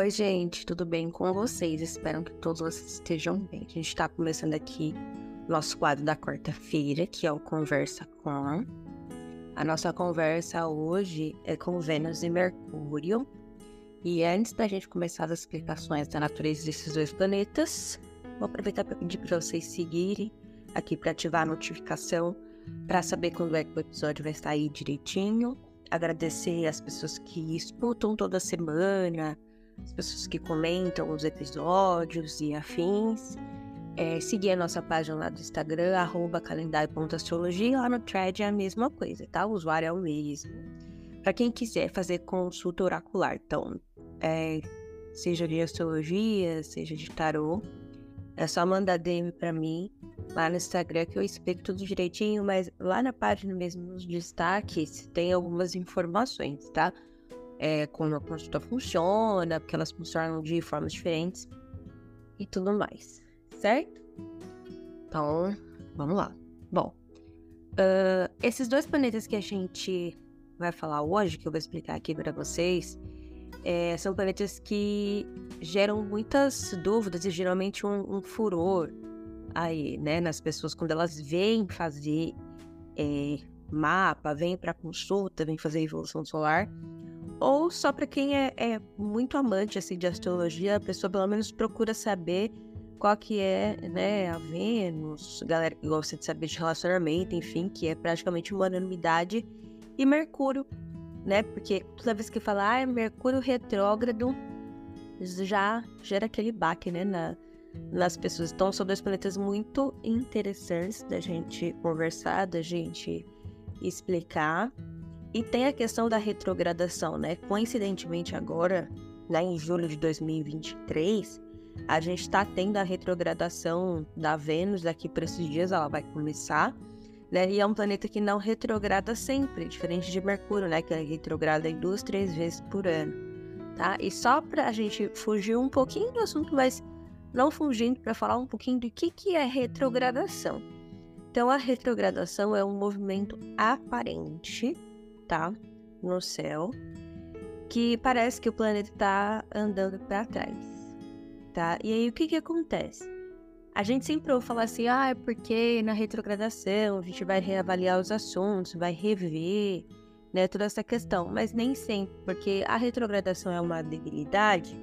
Oi, gente, tudo bem com vocês? Espero que todos vocês estejam bem. A gente está começando aqui nosso quadro da quarta-feira, que é o Conversa com. A nossa conversa hoje é com Vênus e Mercúrio. E antes da gente começar as explicações da natureza desses dois planetas, vou aproveitar para pedir para vocês seguirem aqui para ativar a notificação para saber quando é que o episódio vai sair direitinho. Agradecer as pessoas que escutam toda semana, as pessoas que comentam os episódios e afins. É, seguir a nossa página lá do Instagram, arroba calendário.astrologia, lá no thread é a mesma coisa, tá? O usuário é o mesmo. Para quem quiser fazer consulta oracular, então, é, seja de astrologia, seja de tarô, é só mandar DM para mim lá no Instagram que eu explico tudo direitinho, mas lá na página mesmo, nos destaques, tem algumas informações, tá? É, como a consulta funciona, porque elas funcionam de formas diferentes e tudo mais, certo? Então, vamos lá. Bom, uh, esses dois planetas que a gente vai falar hoje, que eu vou explicar aqui para vocês, é, são planetas que geram muitas dúvidas e geralmente um, um furor aí, né, nas pessoas quando elas vêm fazer é, mapa, vêm para consulta, vêm fazer evolução solar ou só para quem é, é, muito amante assim de astrologia, a pessoa pelo menos procura saber qual que é, né, a Vênus, galera que gosta de saber de relacionamento, enfim, que é praticamente uma unanimidade, e Mercúrio, né? Porque toda vez que fala, ah, Mercúrio retrógrado, já gera aquele baque, né, na, nas pessoas. Então, são dois planetas muito interessantes da gente conversar, da gente explicar. E tem a questão da retrogradação, né? Coincidentemente, agora, né, em julho de 2023, a gente está tendo a retrogradação da Vênus daqui para esses dias, ela vai começar. Né? E é um planeta que não retrograda sempre, diferente de Mercúrio, né? Que é retrograda em duas, três vezes por ano. Tá? E só para a gente fugir um pouquinho do assunto, mas não fugindo para falar um pouquinho do que, que é retrogradação. Então, a retrogradação é um movimento aparente tá no céu que parece que o planeta está andando para trás, tá? E aí o que que acontece? A gente sempre ouve falar assim, ah, é porque na retrogradação a gente vai reavaliar os assuntos, vai rever, né, toda essa questão, mas nem sempre, porque a retrogradação é uma debilidade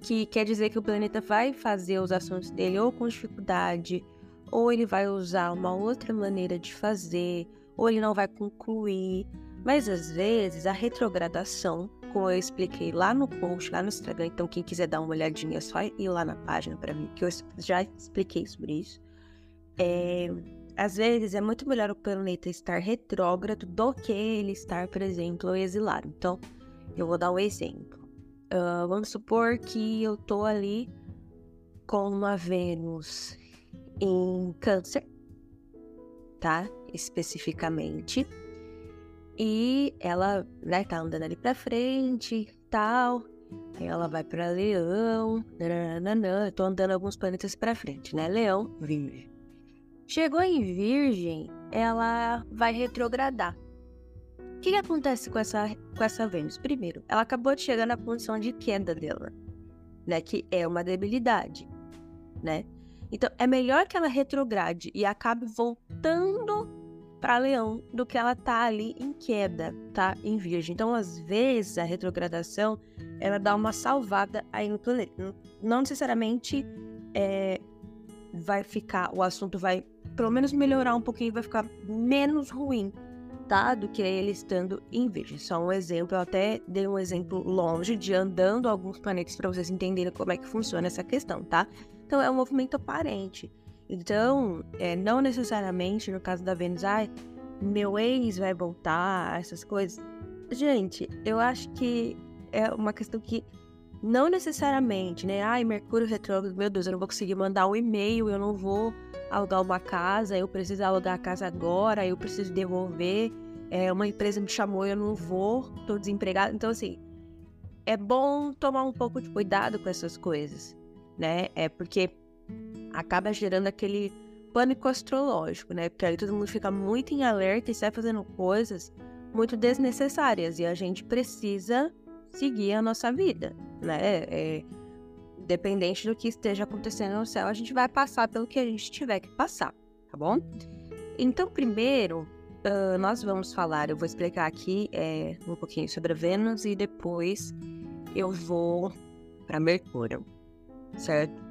que quer dizer que o planeta vai fazer os assuntos dele ou com dificuldade, ou ele vai usar uma outra maneira de fazer, ou ele não vai concluir. Mas às vezes a retrogradação, como eu expliquei lá no post, lá no Instagram, então quem quiser dar uma olhadinha é só ir lá na página para mim, que eu já expliquei sobre isso. É, às vezes é muito melhor o planeta estar retrógrado do que ele estar, por exemplo, exilado. Então, eu vou dar um exemplo. Uh, vamos supor que eu tô ali com uma Vênus em Câncer, tá? Especificamente. E ela, né, tá andando ali pra frente tal. Aí ela vai pra Leão. Nananana, eu tô andando alguns planetas pra frente, né? Leão, Virgem. Chegou em Virgem, ela vai retrogradar. O que, que acontece com essa, com essa Vênus? Primeiro, ela acabou de chegar na posição de queda dela, né? Que é uma debilidade, né? Então, é melhor que ela retrograde e acabe voltando para Leão do que ela tá ali em queda, tá? Em Virgem. Então, às vezes, a retrogradação ela dá uma salvada aí no planeta. Não necessariamente é, vai ficar, o assunto vai pelo menos melhorar um pouquinho, vai ficar menos ruim, tá? Do que ele estando em Virgem. Só um exemplo, eu até dei um exemplo longe de andando alguns planetas para vocês entenderem como é que funciona essa questão, tá? Então, é um movimento aparente. Então, é, não necessariamente no caso da Vênus, ai, meu ex vai voltar, essas coisas. Gente, eu acho que é uma questão que não necessariamente, né? Ai, Mercúrio retrógrado, meu Deus, eu não vou conseguir mandar um e-mail, eu não vou alugar uma casa, eu preciso alugar a casa agora, eu preciso devolver. É, uma empresa me chamou, eu não vou, tô desempregado. Então, assim, é bom tomar um pouco de cuidado com essas coisas, né? É porque acaba gerando aquele pânico astrológico, né? Porque aí todo mundo fica muito em alerta e sai fazendo coisas muito desnecessárias. E a gente precisa seguir a nossa vida, né? É, dependente do que esteja acontecendo no céu, a gente vai passar pelo que a gente tiver que passar, tá bom? Então, primeiro, uh, nós vamos falar, eu vou explicar aqui é, um pouquinho sobre a Vênus e depois eu vou para Mercúrio, certo?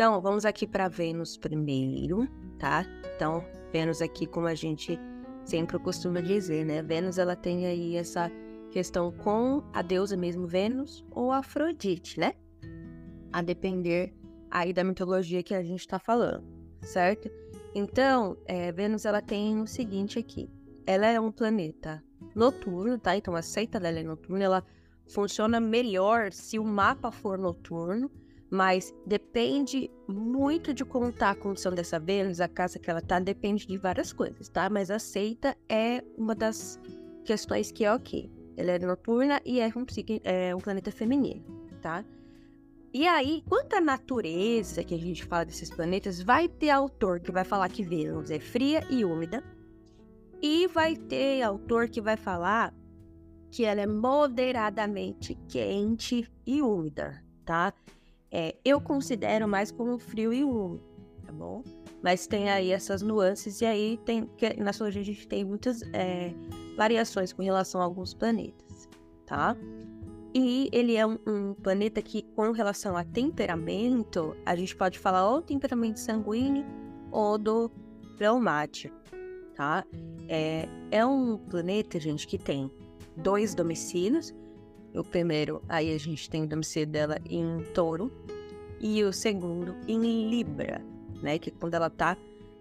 Então, vamos aqui para Vênus primeiro, tá? Então, Vênus aqui, como a gente sempre costuma dizer, né? Vênus, ela tem aí essa questão com a deusa mesmo Vênus ou Afrodite, né? A depender aí da mitologia que a gente está falando, certo? Então, é, Vênus, ela tem o seguinte aqui. Ela é um planeta noturno, tá? Então, a seita dela é noturna, ela funciona melhor se o mapa for noturno, mas depende muito de como tá a condição dessa Vênus, a casa que ela tá, depende de várias coisas, tá? Mas a seita é uma das questões que é ok. Ela é noturna e é um, é um planeta feminino, tá? E aí, quanto à natureza que a gente fala desses planetas, vai ter autor que vai falar que Vênus é fria e úmida, e vai ter autor que vai falar que ela é moderadamente quente e úmida, tá? É, eu considero mais como frio e úmido, tá bom? Mas tem aí essas nuances, e aí tem na astrologia a gente tem muitas é, variações com relação a alguns planetas, tá? E ele é um, um, planeta que, com relação a temperamento, a gente pode falar ou temperamento sanguíneo ou do fleumático, tá? É, é um planeta, gente, que tem dois domicílios. O primeiro, aí a gente tem o domicílio dela em touro. E o segundo em Libra, né? Que quando ela tá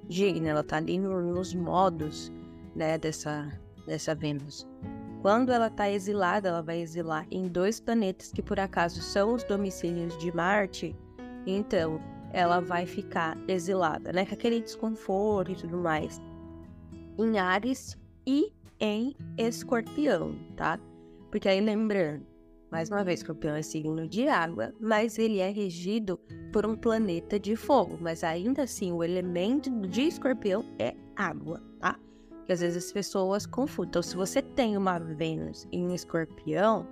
digna, ela tá ali no, nos modos, né? Dessa, dessa Vênus. Quando ela tá exilada, ela vai exilar em dois planetas que por acaso são os domicílios de Marte. Então, ela vai ficar exilada, né? Com aquele desconforto e tudo mais. Em Ares e em escorpião, tá? Porque aí lembrando, mais uma vez, escorpião é signo de água, mas ele é regido por um planeta de fogo. Mas ainda assim, o elemento de escorpião é água, tá? Que às vezes as pessoas confundem. Então, se você tem uma Vênus em escorpião,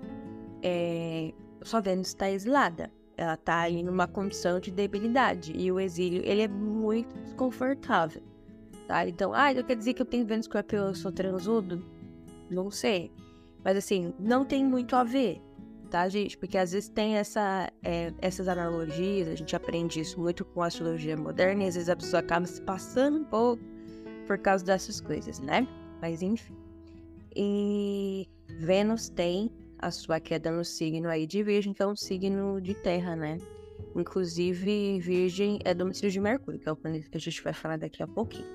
é... sua Vênus está exilada. Ela está aí numa condição de debilidade. E o exílio, ele é muito desconfortável tá? Então, ah, então quer dizer que eu tenho Vênus Escorpião eu sou transudo? Não sei. Mas assim, não tem muito a ver, tá, gente? Porque às vezes tem essa, é, essas analogias, a gente aprende isso muito com a astrologia moderna e às vezes a pessoa acaba se passando um pouco por causa dessas coisas, né? Mas enfim. E Vênus tem a sua queda no signo aí de Virgem, que é um signo de terra, né? Inclusive, Virgem é domicílio de Mercúrio, que é o planeta que a gente vai falar daqui a pouquinho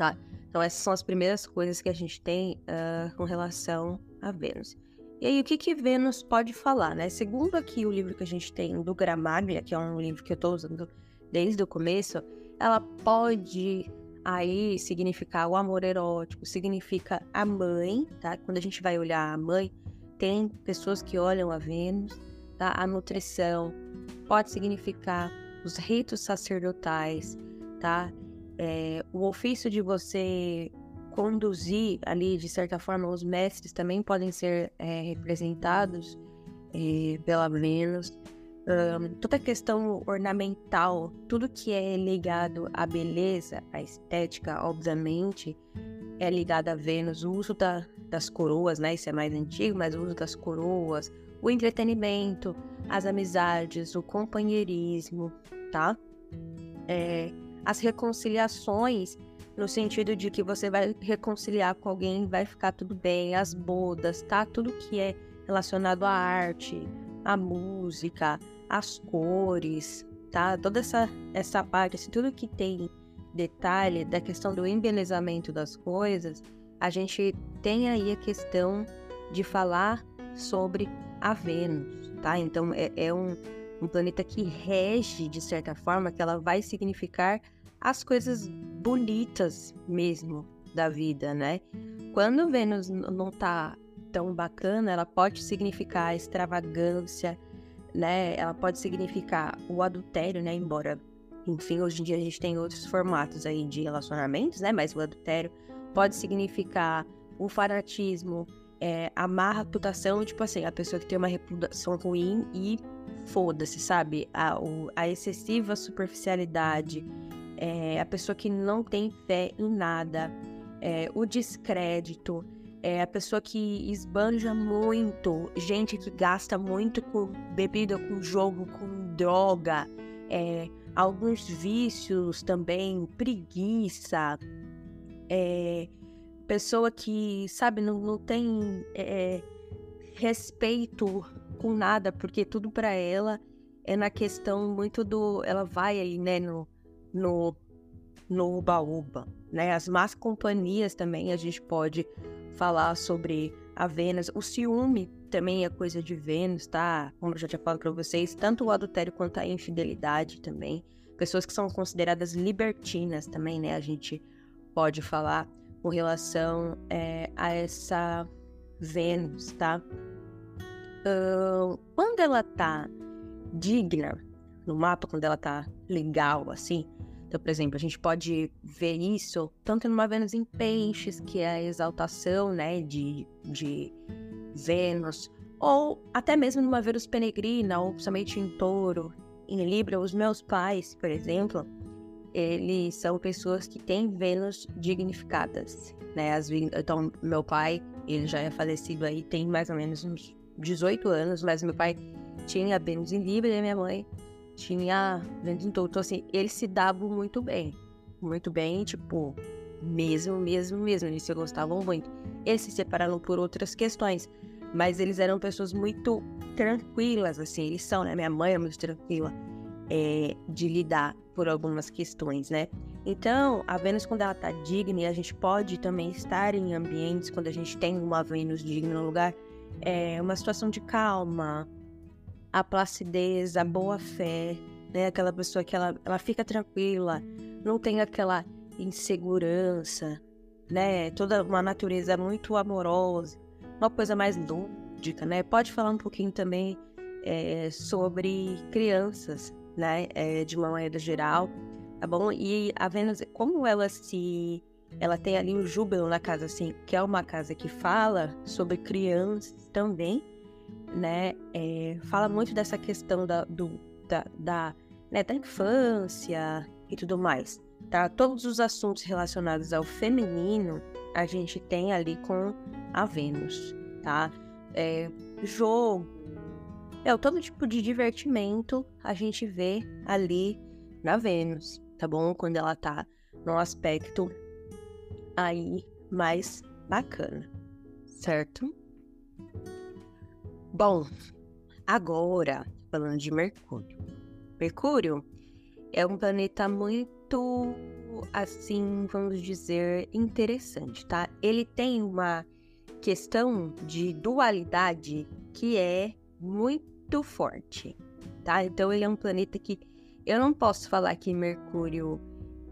tá? Então essas são as primeiras coisas que a gente tem uh, com relação a Vênus. E aí, o que que Vênus pode falar, né? Segundo aqui o livro que a gente tem do Gramaglia, que é um livro que eu estou usando desde o começo, ela pode aí significar o amor erótico, significa a mãe, tá? Quando a gente vai olhar a mãe, tem pessoas que olham a Vênus, tá? A nutrição pode significar os ritos sacerdotais, tá? é, o ofício de você conduzir ali, de certa forma, os mestres também podem ser é, representados pela Vênus. Um, toda a questão ornamental, tudo que é ligado à beleza, à estética, obviamente, é ligado a Vênus. O uso da, das coroas, né? Isso é mais antigo, mas o uso das coroas, o entretenimento, as amizades, o companheirismo, tá? É, as reconciliações, no sentido de que você vai reconciliar com alguém, vai ficar tudo bem, as bodas, tá? Tudo que é relacionado à arte, à música, às cores, tá? Toda essa, essa parte, assim, tudo que tem detalhe da questão do embelezamento das coisas, a gente tem aí a questão de falar sobre a Vênus, tá? Então é, é um um planeta que rege, de certa forma, que ela vai significar as coisas bonitas mesmo da vida, né? Quando Vênus não tá tão bacana, ela pode significar extravagância, né? Ela pode significar o adultério, né? Embora, enfim, hoje em dia a gente tem outros formatos aí de relacionamentos, né? Mas o adultério pode significar o fanatismo, é, a má reputação, tipo assim, a pessoa que tem uma reputação ruim e foda-se, sabe? A, o, a excessiva superficialidade, é, a pessoa que não tem fé em nada, é, o descrédito, é, a pessoa que esbanja muito, gente que gasta muito com bebida, com jogo, com droga, é, alguns vícios também, preguiça, é, pessoa que, sabe, não, não tem é, respeito com nada, porque tudo para ela é na questão muito do. Ela vai aí, né, no, no, no uba-uba, né? As más companhias também a gente pode falar sobre a Vênus. O ciúme também é coisa de Vênus, tá? Como eu já tinha falado para vocês, tanto o adultério quanto a infidelidade também. Pessoas que são consideradas libertinas também, né? A gente pode falar com relação é, a essa Vênus, tá? Uh, quando ela tá digna no mapa, quando ela tá legal, assim, então, por exemplo, a gente pode ver isso tanto numa Vênus em peixes, que é a exaltação, né, de, de Vênus, ou até mesmo numa Vênus peregrina, ou principalmente em touro, em Libra, os meus pais, por exemplo, eles são pessoas que têm Vênus dignificadas, né? As, então, meu pai, ele já é falecido aí, tem mais ou menos uns 18 anos, mas meu pai tinha Vênus em Libra e minha mãe tinha em Touro. Então, assim, eles se davam muito bem. Muito bem, tipo, mesmo, mesmo, mesmo. Eles se gostavam muito. Eles se separaram por outras questões, mas eles eram pessoas muito tranquilas, assim. Eles são, né? Minha mãe é muito tranquila é, de lidar por algumas questões, né? Então, a Vênus, quando ela tá digna, e a gente pode também estar em ambientes quando a gente tem uma Vênus digna no lugar, é uma situação de calma, a placidez, a boa fé, né? Aquela pessoa que ela, ela fica tranquila, não tem aquela insegurança, né? Toda uma natureza muito amorosa, uma coisa mais lúdica, né? Pode falar um pouquinho também é, sobre crianças, né? É, de uma maneira geral, tá bom? E a Vênus, como ela se ela tem ali o júbilo na casa, assim, que é uma casa que fala sobre crianças também, né? É, fala muito dessa questão da, do, da, da, né, da infância e tudo mais, tá? Todos os assuntos relacionados ao feminino a gente tem ali com a Vênus, tá? É, jogo, é, todo tipo de divertimento a gente vê ali na Vênus, tá bom? Quando ela tá num aspecto aí mais bacana, certo? Bom, agora falando de Mercúrio. Mercúrio é um planeta muito, assim, vamos dizer, interessante, tá? Ele tem uma questão de dualidade que é muito forte, tá? Então ele é um planeta que eu não posso falar que Mercúrio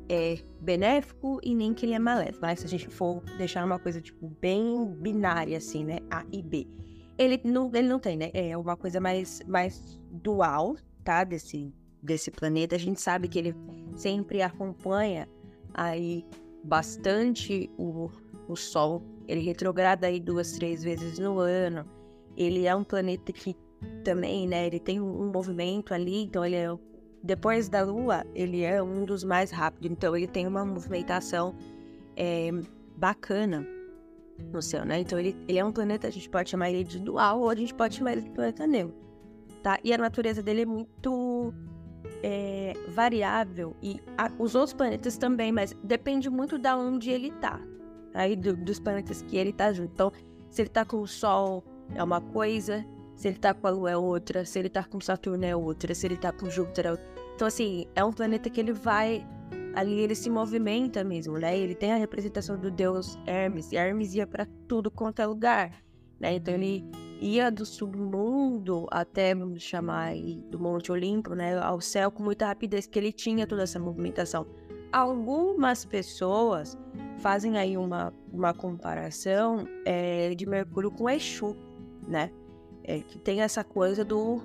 é benéfico e nem que ele é maléfico, mas se a gente for deixar uma coisa tipo bem binária assim, né, A e B, ele não, ele não tem, né? É uma coisa mais, mais dual, tá? Desse, desse planeta. A gente sabe que ele sempre acompanha aí bastante o, o Sol. Ele retrograda aí duas, três vezes no ano. Ele é um planeta que também, né? Ele tem um, movimento ali, então ele é depois da Lua, ele é um dos mais rápidos. Então ele tem uma movimentação é, bacana no céu, né? Então ele, ele é um planeta, a gente pode chamar ele de dual ou a gente pode chamar ele de planeta neutro, tá? E a natureza dele é muito é, variável e a, os outros planetas também, mas depende muito da onde ele tá, aí do, dos planetas que ele tá junto. Então, se ele tá com o Sol é uma coisa, se ele tá com a Lua é outra, se ele tá com Saturno é outra, se ele tá com Júpiter é outra. Então, assim, é um planeta que ele vai ali ele se movimenta mesmo, né? Ele tem a representação do deus Hermes, e Hermes ia para tudo quanto é lugar, né? Então ele ia do submundo até, vamos chamar aí, do Monte Olimpo, né? Ao céu com muita rapidez, que ele tinha toda essa movimentação. Algumas pessoas fazem aí uma, uma comparação é, de Mercúrio com Exu, né? É, que tem essa coisa do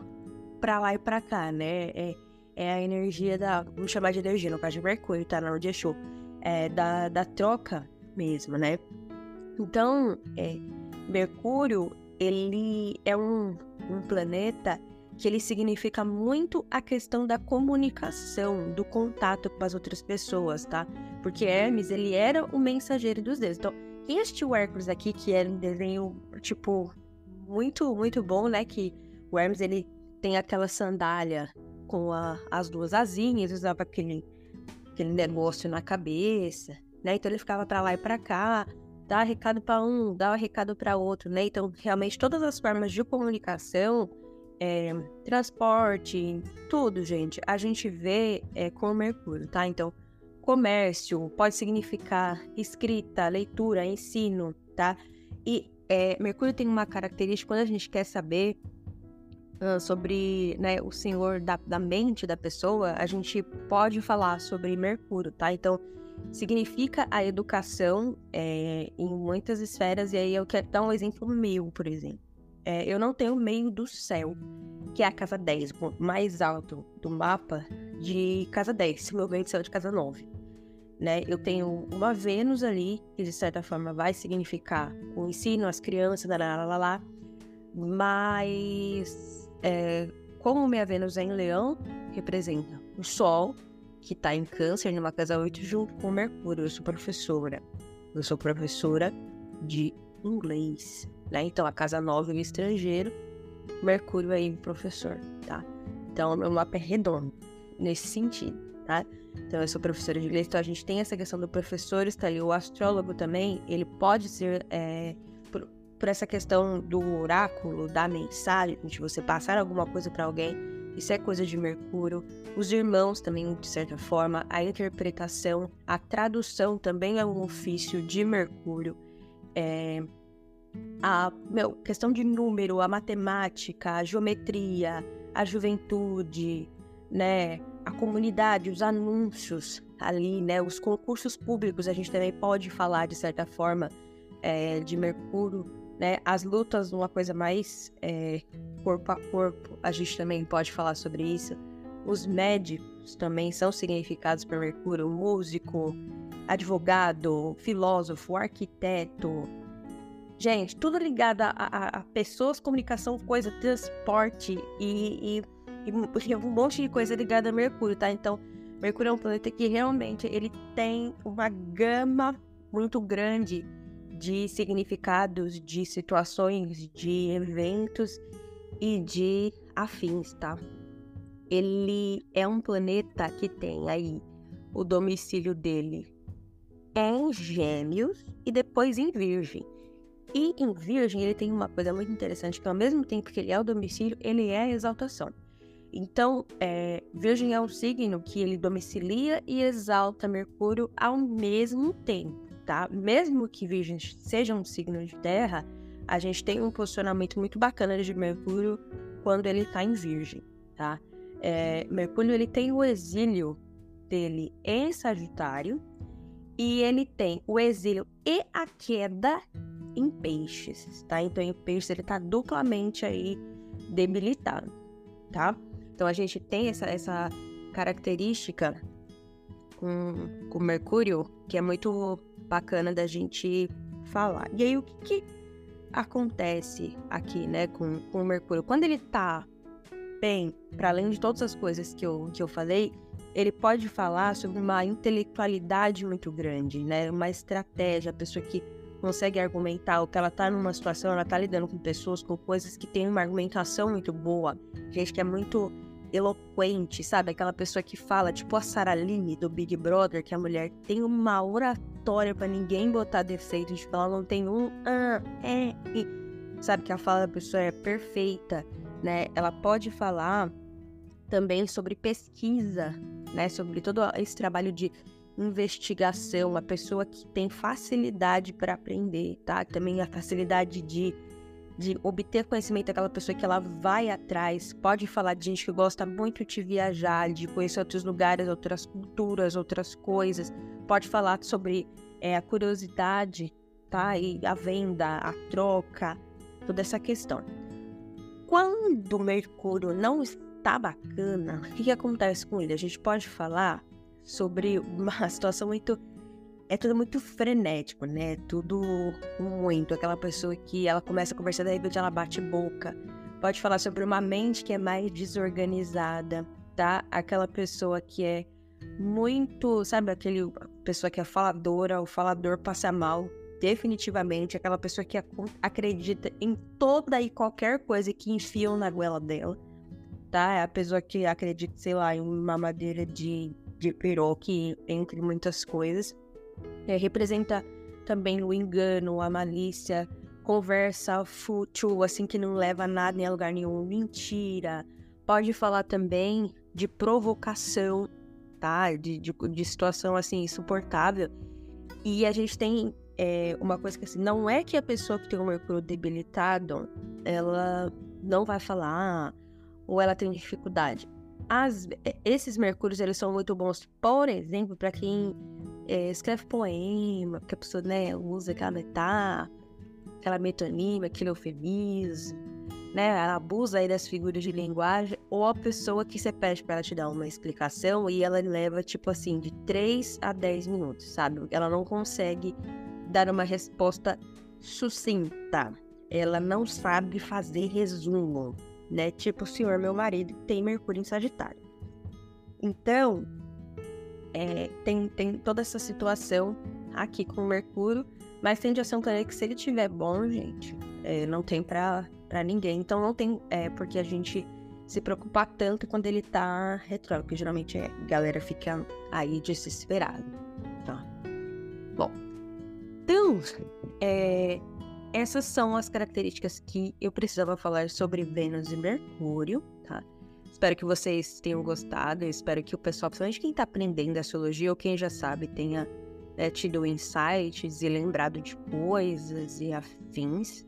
pra lá e pra cá, né? É, é a energia da. Vamos chamar de energia, no caso de Mercúrio, tá? Não de Exu. É da, da troca mesmo, né? Então, é, Mercúrio, ele é um, um planeta que ele significa muito a questão da comunicação, do contato com as outras pessoas, tá? Porque Hermes, ele era o mensageiro dos deuses. Então, quem assistiu Hércules aqui, que era um desenho, tipo, muito, muito bom, né? Que o Hermes, ele tem aquela sandália com a, as duas asinhas, usava aquele, aquele negócio na cabeça, né? Então ele ficava para lá e para cá, dava recado para um, dava recado para outro, né? Então, realmente, todas as formas de comunicação é, transporte, tudo, gente, a gente vê é, com Mercúrio, tá? Então, comércio pode significar escrita, leitura, ensino, tá? E é, Mercúrio tem uma característica quando a gente quer saber sobre né, o senhor da, da mente da pessoa, a gente pode falar sobre Mercúrio, tá? Então, significa a educação é, em muitas esferas, e aí eu quero dar um exemplo meu, por exemplo. É, eu não tenho o meio do céu, que é a casa 10, o ponto mais alto do mapa de casa 10, meu meio do céu é de casa 9. Né? Eu tenho uma Vênus ali, que de certa forma vai significar o ensino, as crianças, lá, lá, lá, lá. mas é, como minha Vênus é em Leão, representa o Sol, que está em Câncer, numa casa 8, junto com Mercúrio. Eu sou professora. Eu sou professora de inglês né? Então, a casa 9 é estrangeiro, Mercúrio aí professor, tá? Então, meu mapa é redondo nesse sentido, tá? Então, eu sou professora de inglês, então a gente tem essa questão do professor, está ali o astrólogo também, ele pode ser, é, por, essa questão do oráculo, da mensagem, de você passar alguma coisa para alguém, isso é coisa de Mercúrio. Os irmãos também, de certa forma, a interpretação, a tradução também é um ofício de Mercúrio. É, a meu, questão de número, a matemática, a geometria, a juventude, né, a comunidade, os anúncios ali, né, os concursos públicos, a gente também pode falar de certa forma é, de Mercúrio, né, as lutas, uma coisa mais é, corpo a corpo, a gente também pode falar sobre isso. Os médicos também são significados por Mercúrio, músico, advogado, filósofo, arquiteto, Gente, tudo ligado a, a, a pessoas, comunicação, coisa, transporte e, e, e, um monte de coisa ligada a Mercúrio, tá? Então, Mercúrio é um planeta que realmente ele tem uma gama muito grande de significados, de situações, de eventos e de afins, tá? Ele é um planeta que tem aí o domicílio dele em Gêmeos e depois em Virgem. E em Virgem, ele tem uma coisa muito interessante, que ao mesmo tempo que ele é o domicílio, ele é a exaltação. Então, é, Virgem é um signo que ele domicilia e exalta Mercúrio ao mesmo tempo, tá? Mesmo que Virgem seja um signo de terra, a gente tem um posicionamento muito bacana de Mercúrio quando ele está em Virgem, tá? É, Mercúrio, ele tem o exílio dele em Sagitário e ele tem o exílio e a queda em peixes, tá? Então, em peixes ele tá duplamente aí debilitado, tá? Então, a gente tem essa, essa característica com, com Mercúrio que é muito bacana da gente falar. E aí, o que, que acontece aqui, né, com, com o Mercúrio? Quando ele tá bem, para além de todas as coisas que eu, que eu falei, ele pode falar sobre uma intelectualidade muito grande, né? Uma estratégia, a pessoa que consegue argumentar, ou que ela tá numa situação, ela tá lidando com pessoas, com coisas que tem uma argumentação muito boa, gente que é muito eloquente, sabe? Aquela pessoa que fala, tipo a Saraline do Big Brother, que a mulher tem uma oratória para ninguém botar defeito, tipo, ela não tem um ah, é, e, sabe? Que a fala da pessoa é perfeita, né? Ela pode falar também sobre pesquisa, né? Sobre todo esse trabalho de investigação, uma pessoa que tem facilidade para aprender, tá? Também a facilidade de, de obter conhecimento, aquela pessoa que ela vai atrás, pode falar de gente que gosta muito de viajar, de conhecer outros lugares, outras culturas, outras coisas, pode falar sobre é, a curiosidade, tá? E a venda, a troca, toda essa questão. Quando o Mercúrio não está bacana, o que, que acontece com ele? A gente pode falar sobre uma situação muito é tudo muito frenético, né? Tudo muito. Aquela pessoa que ela começa a conversar, de repente ela bate boca. Pode falar sobre uma mente que é mais desorganizada, tá? Aquela pessoa que é muito, sabe, aquele pessoa que é faladora, o falador passa mal, definitivamente. Aquela pessoa que acredita em toda e qualquer coisa que enfiam na goela dela, tá? É a pessoa que acredita, sei lá, em uma madeira de, de piroque, entre muitas coisas. É, representa também o engano, a malícia, conversa fútil, assim, que não leva nada em lugar nenhum, mentira. Pode falar também de provocação, tá? De, de, de situação, assim, insuportável. E a gente tem é, uma coisa que, assim, não é que a pessoa que tem o mercúrio debilitado, ela não vai falar ou ela tem dificuldade. As, esses mercúrios, eles são muito bons, por exemplo, para quem é, escreve poema, que a pessoa né, usa aquela metáfora, aquela metonímia, aquele eufemismo, né? Ela abusa aí das figuras de linguagem, ou a pessoa que você pede para ela te dar uma explicação e ela leva, tipo assim, de 3 a 10 minutos, sabe? Ela não consegue dar uma resposta sucinta. Ela não sabe fazer resumo, né? Tipo o senhor, meu marido, tem Mercúrio em Sagitário. Então, é, tem, tem toda essa situação aqui com o Mercúrio, mas tende a ser um planeta que se ele tiver bom, gente, é, não tem pra ninguém. Então não tem é, porque a gente se preocupar tanto quando ele tá retrógrado, porque geralmente a galera fica aí desesperada, tá? Bom, então, é, essas são as características que eu precisava falar sobre Vênus e Mercúrio, tá? Espero que vocês tenham gostado. Eu espero que o pessoal, principalmente quem está aprendendo astrologia ou quem já sabe, tenha né, tido insights e lembrado de coisas e afins.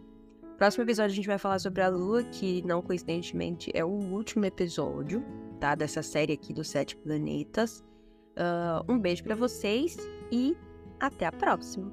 Próximo episódio a gente vai falar sobre a Lua, que não coincidentemente é o último episódio, tá? Dessa série aqui dos sete planetas. Uh, um beijo para vocês e até a próxima!